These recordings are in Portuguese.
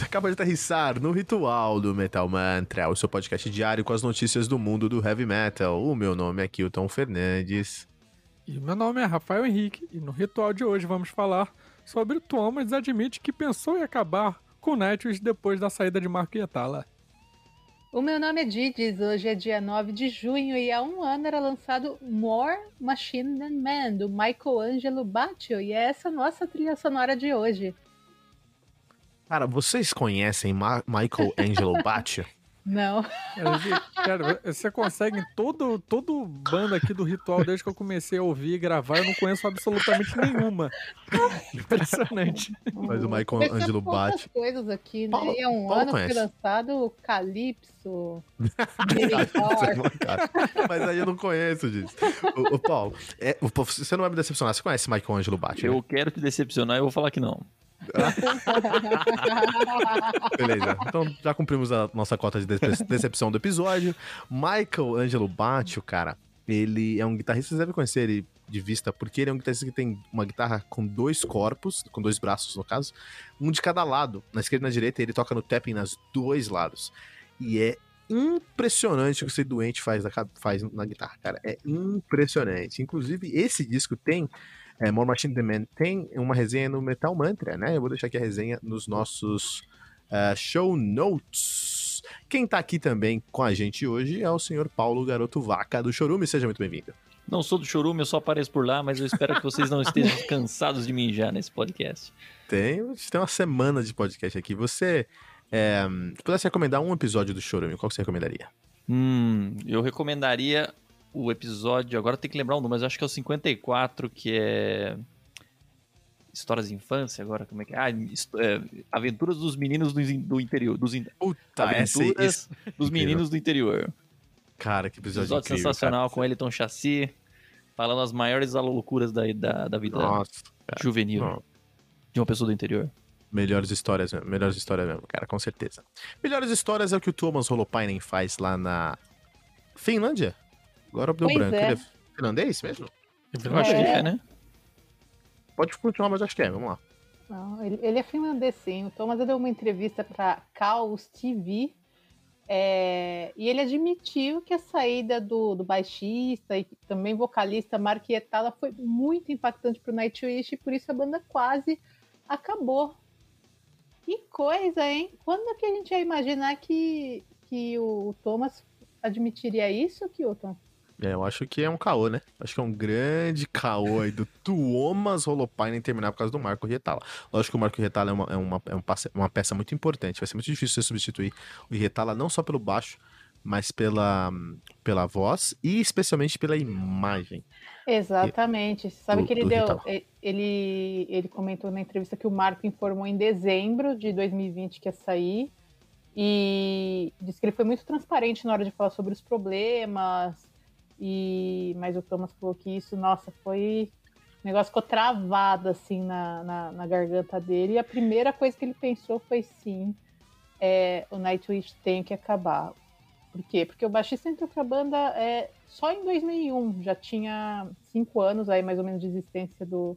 Você acaba de aterrissar no Ritual do Metal Mantra, o seu podcast diário com as notícias do mundo do heavy metal. O meu nome é Kilton Fernandes. E meu nome é Rafael Henrique, e no Ritual de hoje vamos falar sobre o Thomas admite que pensou em acabar com Nightwish depois da saída de Marco Yetala. O meu nome é Didis, hoje é dia 9 de junho e há um ano era lançado More Machine Than Man, do Michelangelo Batio, e é essa nossa trilha sonora de hoje. Cara, vocês conhecem Ma Michael Angelo Batio? Não. Cara, você consegue todo, todo banda aqui do ritual, desde que eu comecei a ouvir e gravar, eu não conheço absolutamente nenhuma. Impressionante. Mas o Michael Angelo bate. coisas aqui, né? Paulo, e é um Paulo ano conhece. que foi lançado Calypso. Mas aí eu não conheço disso. O, o Paulo, é, o, você não vai me decepcionar. Você conhece Michael Angelo Batio? Eu quero te decepcionar e eu vou falar que não. Beleza. Então já cumprimos a nossa cota de dece- decepção do episódio. Michael Angelo Batio, cara, ele é um guitarrista, vocês devem conhecer ele de vista, porque ele é um guitarrista que tem uma guitarra com dois corpos, com dois braços no caso, um de cada lado, na esquerda e na direita, e ele toca no tapping nos dois lados. E é impressionante o que esse doente faz faz na guitarra, cara. É impressionante. Inclusive, esse disco tem é, More Machine Than Man tem uma resenha no Metal Mantra, né? Eu vou deixar aqui a resenha nos nossos ah, show notes. Quem tá aqui também com a gente hoje é o senhor Paulo Garoto Vaca do Chorume. Seja muito bem-vindo. Não sou do Chorume, eu só apareço por lá, mas eu espero que vocês não estejam cansados de mim já nesse podcast. Tem, tem uma semana de podcast aqui. Você, é, se pudesse recomendar um episódio do Chorume, qual que você recomendaria? Hum, eu recomendaria o episódio, agora tem que lembrar o número, mas acho que é o 54, que é. Histórias de infância, agora como é que é? Ah, é, Aventuras dos meninos do, do interior. Dos in- Puta, Aventuras esse- dos incrível. meninos do interior. Cara, que episódio, Episódio incrível, sensacional cara. com Elton Chassi, falando as maiores loucuras da, da, da vida Nossa, cara. juvenil Não. de uma pessoa do interior. Melhores histórias mesmo, melhores histórias mesmo, cara, com certeza. Melhores histórias é o que o Thomas Holopainen faz lá na Finlândia. Agora deu Pois branco. é. Ele é finlandês mesmo? Eu acho que é, né? Pode continuar, mas acho que é, vamos lá. Não, ele, ele é finlandês, sim. O Thomas deu uma entrevista para Chaos TV é, e ele admitiu que a saída do, do baixista e também vocalista Mark Etala foi muito impactante para o Nightwish e por isso a banda quase acabou. Que coisa, hein? Quando que a gente ia imaginar que, que o Thomas admitiria isso, Kilton? É, eu acho que é um caô, né? Acho que é um grande caô aí do Tuomas Holopainen terminar por causa do Marco Rietala. Lógico que o Marco Rietala é, uma, é, uma, é um passe- uma peça muito importante. Vai ser muito difícil você substituir o Rietala não só pelo baixo, mas pela, pela voz e especialmente pela imagem. Exatamente. Você sabe do- que ele deu. Ele, ele comentou na entrevista que o Marco informou em dezembro de 2020 que ia sair. E disse que ele foi muito transparente na hora de falar sobre os problemas. E mas o Thomas falou que isso, nossa, foi. O negócio ficou travado assim na, na, na garganta dele. E a primeira coisa que ele pensou foi sim, é, o Nightwish tem que acabar. Por quê? Porque o baixista entrou pra banda é, só em 2001, já tinha cinco anos aí mais ou menos de existência do,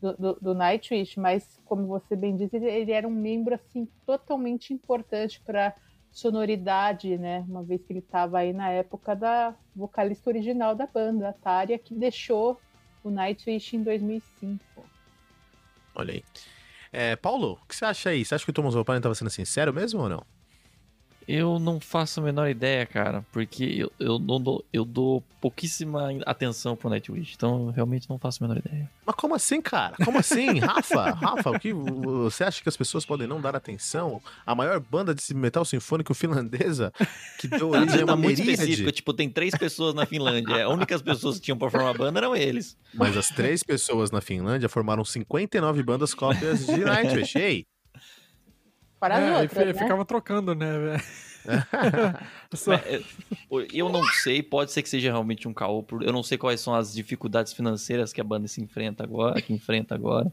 do, do, do Nightwish, mas como você bem disse, ele, ele era um membro assim totalmente importante para sonoridade, né? Uma vez que ele estava aí na época da vocalista original da banda, a Tária, que deixou o Nightwish em 2005. Olha aí. É, Paulo, o que você acha aí? Você acha que o Thomas Holopainen estava sendo sincero mesmo ou não? Eu não faço a menor ideia, cara, porque eu, eu, não dou, eu dou pouquíssima atenção pro Nightwish, então eu realmente não faço a menor ideia. Mas como assim, cara? Como assim? Rafa, Rafa, o que você acha que as pessoas podem não dar atenção? A maior banda de metal sinfônico finlandesa que deu Tá origem a uma muito específico, miríade. tipo, tem três pessoas na Finlândia, as únicas pessoas que tinham pra formar banda eram eles. Mas as três pessoas na Finlândia formaram 59 bandas cópias de Nightwish. Ei! Para as É, outras, né? ficava trocando, né? velho? Só- é, Eu não sei, pode ser que seja realmente um caô, eu não sei quais são as dificuldades financeiras que a banda se enfrenta agora, que enfrenta agora.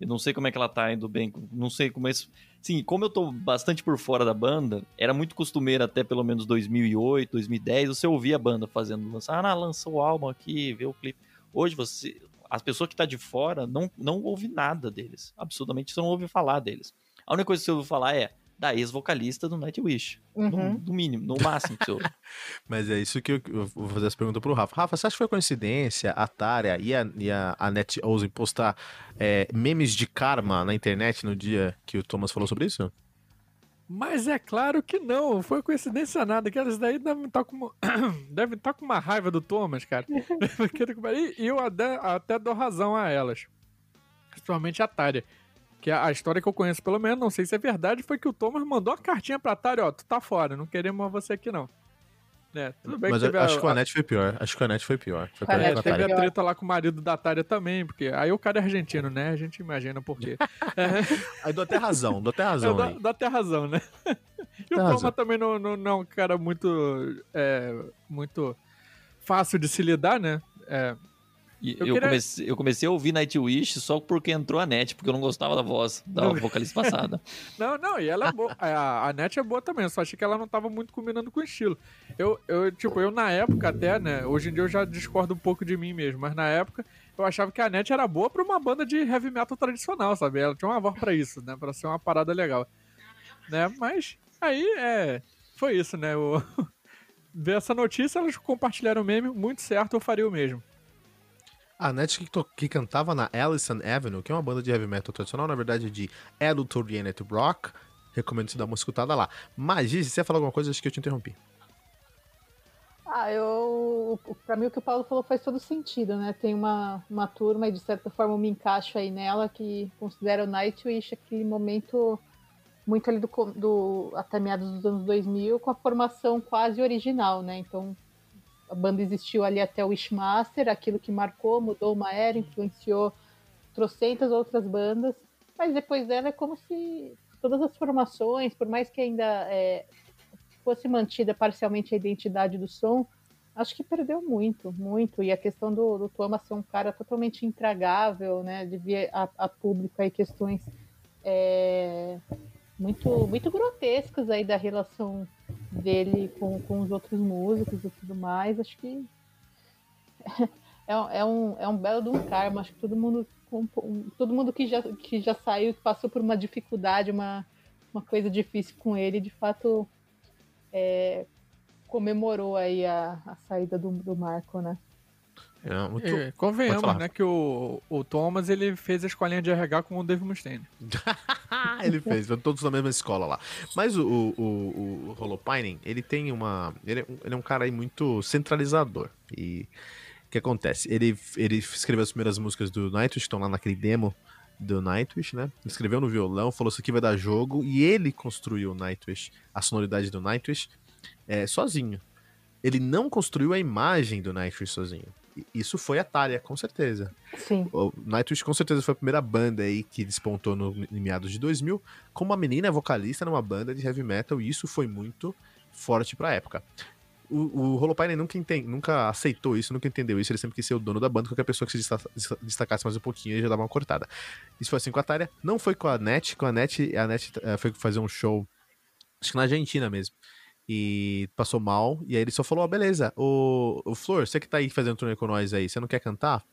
Eu não sei como é que ela tá indo bem, não sei como é isso. Sim, como eu tô bastante por fora da banda, era muito costumeiro até pelo menos 2008, 2010, você ouvia a banda fazendo, lançar, ah, lançou o álbum aqui, vê o clipe. Hoje você, as pessoas que tá de fora não não ouve nada deles, absolutamente você não ouve falar deles. A única coisa que você ouviu falar é da ex-vocalista do Nightwish. Uhum. No, no mínimo, no máximo que você ouve. Mas é isso que eu, eu vou fazer essa pergunta pro Rafa. Rafa, você acha que foi coincidência a Tária e a, e a, a Net ousem postar é, memes de karma na internet no dia que o Thomas falou sobre isso? Mas é claro que não, foi coincidência nada, que elas daí devem estar com, uma- devem estar com uma raiva do Thomas, cara. e eu até, até dou razão a elas. Principalmente a Tária. Que a, a história que eu conheço, pelo menos, não sei se é verdade, foi que o Thomas mandou a cartinha pra Tária, ó, tu tá fora, não queremos mais você aqui não. Né, tudo bem Mas que acho a, que o Anete foi pior. Acho que o Anete foi pior. Foi pior É, teve Tária. a treta lá com o marido da Tária também, porque aí o cara é argentino, né? A gente imagina por quê. Aí dou até razão, dou até razão dá, aí. dá até razão, né? E o Dá Toma razão. também não, não, não é um cara muito, é, muito fácil de se lidar, né? É, Eu eu, queria- comecei, eu comecei a ouvir Nightwish só porque entrou a net, porque eu não gostava da voz da Não. vocalista passada. Não, não, e ela é boa. A, a net é boa também, eu só achei que ela não tava muito combinando com o estilo. Eu, eu, tipo, eu na época até, né? Hoje em dia eu já discordo um pouco de mim mesmo, mas na época eu achava que a net era boa pra uma banda de heavy metal tradicional, sabe? Ela tinha uma voz pra isso, né? Pra ser uma parada legal. Né? Mas aí é. Foi isso, né? O... Ver essa notícia, elas compartilharam o meme, muito certo, eu faria o mesmo. A Net que, que cantava na Allison Avenue, que é uma banda de heavy metal tradicional, na verdade de Adult-Oriented Rock. Recomendo você dar uma escutada lá. Mas, Giz, você ia falar alguma coisa? Acho que eu te interrompi. Ah, eu. Pra mim o que o Paulo falou faz todo sentido, né? Tem uma, uma turma e de certa forma eu me encaixo aí nela que considera o Nightwish aquele momento muito ali do, do até meados dos anos 2000 com a formação quase original, né? Então a banda existiu ali até o Wishmaster, aquilo que marcou, mudou uma era, influenciou trocentas outras bandas, mas depois dela é como se todas as formações, por mais que ainda é, fosse mantida parcialmente a identidade do som, acho que perdeu muito, muito. E a questão do, do Thomas ser um cara totalmente intragável, né? De vir a, a público aí questões é, muito, muito grotescas aí da relação dele com, com os outros músicos e tudo mais. Acho que é, um- é, um, é um belo de um karma. Acho que todo mundo, todo mundo que, já, que já saiu, que passou por uma dificuldade, uma, uma coisa difícil com ele, de fato é, comemorou aí a, a saída do, do Marco, né? É, muito... E, Pode convenhamos, né, que o, o Thomas ele fez a escolinha de RH com o Dave Mustaine. ele fez, todos na mesma escola lá. Mas o, o, o, o Holopainen, ele tem uma. Ele é, um- ele é um cara aí muito centralizador. E o que acontece? Ele, ele escreveu as primeiras músicas do Nightwish, estão lá naquele demo do Nightwish, né? Escreveu no violão, falou isso aqui vai dar jogo, e ele construiu o Nightwish, a sonoridade do Nightwish, é, sozinho. Ele não construiu a imagem do Nightwish sozinho. Isso foi a Tália, com certeza. Sim. O Nightwish com certeza foi a primeira banda aí que despontou no, em meados de 2000 com uma menina vocalista numa banda de heavy metal e isso foi muito forte pra época. O, o Holopainen nunca, nunca aceitou isso, nunca entendeu isso, ele sempre quis ser o dono da banda, qualquer pessoa que se desta- destacasse mais um pouquinho ele já dava uma cortada. Isso foi assim com a Tária, não foi com a Net, com a Net, a Net eh, foi fazer um show, acho que na Argentina mesmo, e passou mal, e aí ele só falou, ó, beleza, o, o Flor, você que tá aí fazendo turnê com nós aí, você não quer cantar?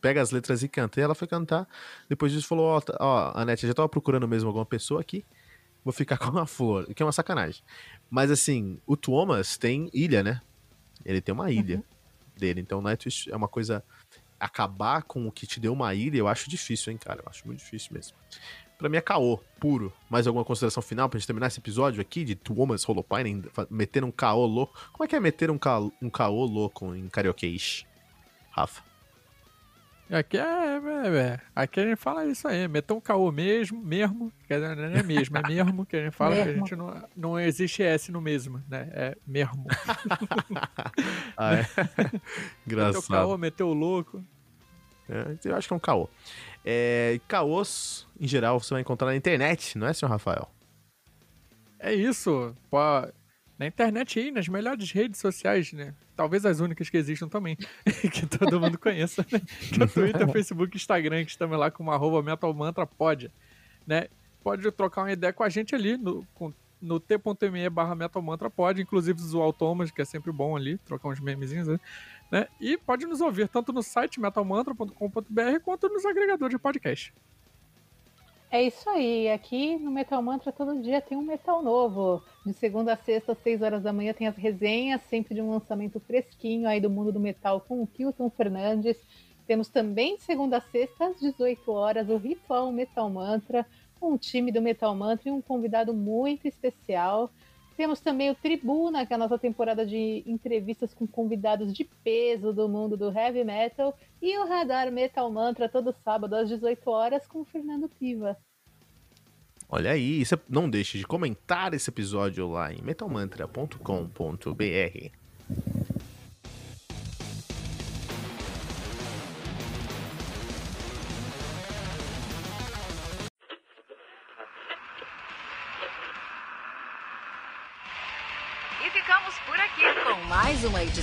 Pega as letras e canta. E ela foi cantar. Depois disso falou: Ó, tá- ó Anete, eu já tava procurando mesmo alguma pessoa aqui. Vou ficar com a flor. Que é uma sacanagem. Mas assim, o Thomas tem ilha, né? Ele tem uma ilha dele. Então, Nightwish é uma coisa. Acabar com o que te deu uma ilha, eu acho difícil, hein, cara? Eu acho muito difícil mesmo. Pra mim é caô, puro. Mais alguma consideração final pra gente terminar esse episódio aqui de Thomas Holopainen meter um caô louco? Como é que é meter um, ca... um caô louco em carioquês? Rafa. Aqui é, é, é, Aqui a gente fala isso aí, meter um caô mesmo, mesmo, quer dizer, não é mesmo, é mesmo que a gente fala que a gente não, não existe S no mesmo, né? É mesmo. Ah, é? Meteu Engraçado. caô, meteu o louco. É, eu acho que é um caô. É, caôs, em geral, você vai encontrar na internet, não é, senhor Rafael? É isso. Pô, na internet aí, nas melhores redes sociais, né? Talvez as únicas que existam também, que todo mundo conheça, né? Que é Twitter, Facebook, Instagram, que estamos lá com uma arroba metalmantrapod, né? Pode trocar uma ideia com a gente ali no, com- no t.me barra metalmantrapod, inclusive zoar o Thomas, que é sempre bom ali, trocar uns memezinhos, né? Né? E pode nos ouvir tanto no site metalmantra.com.br quanto nos agregadores de podcast. É isso aí. Aqui no Metal Mantra todo dia tem um metal novo. De segunda a sexta, às 6 horas da manhã, tem as resenhas, sempre de um lançamento fresquinho aí do mundo do metal com o Kilton Fernandes. Temos também de segunda a sexta, às 18 horas, o Ritual Metal Mantra, um time do Metal Mantra e um convidado muito especial. Temos também o Tribuna, que é a nossa temporada de entrevistas com convidados de peso do mundo do heavy metal. E o Radar Metal Mantra, todo sábado às 18 horas, com o Fernando Piva. Olha aí, não deixe de comentar esse episódio lá em metalmantra.com.br.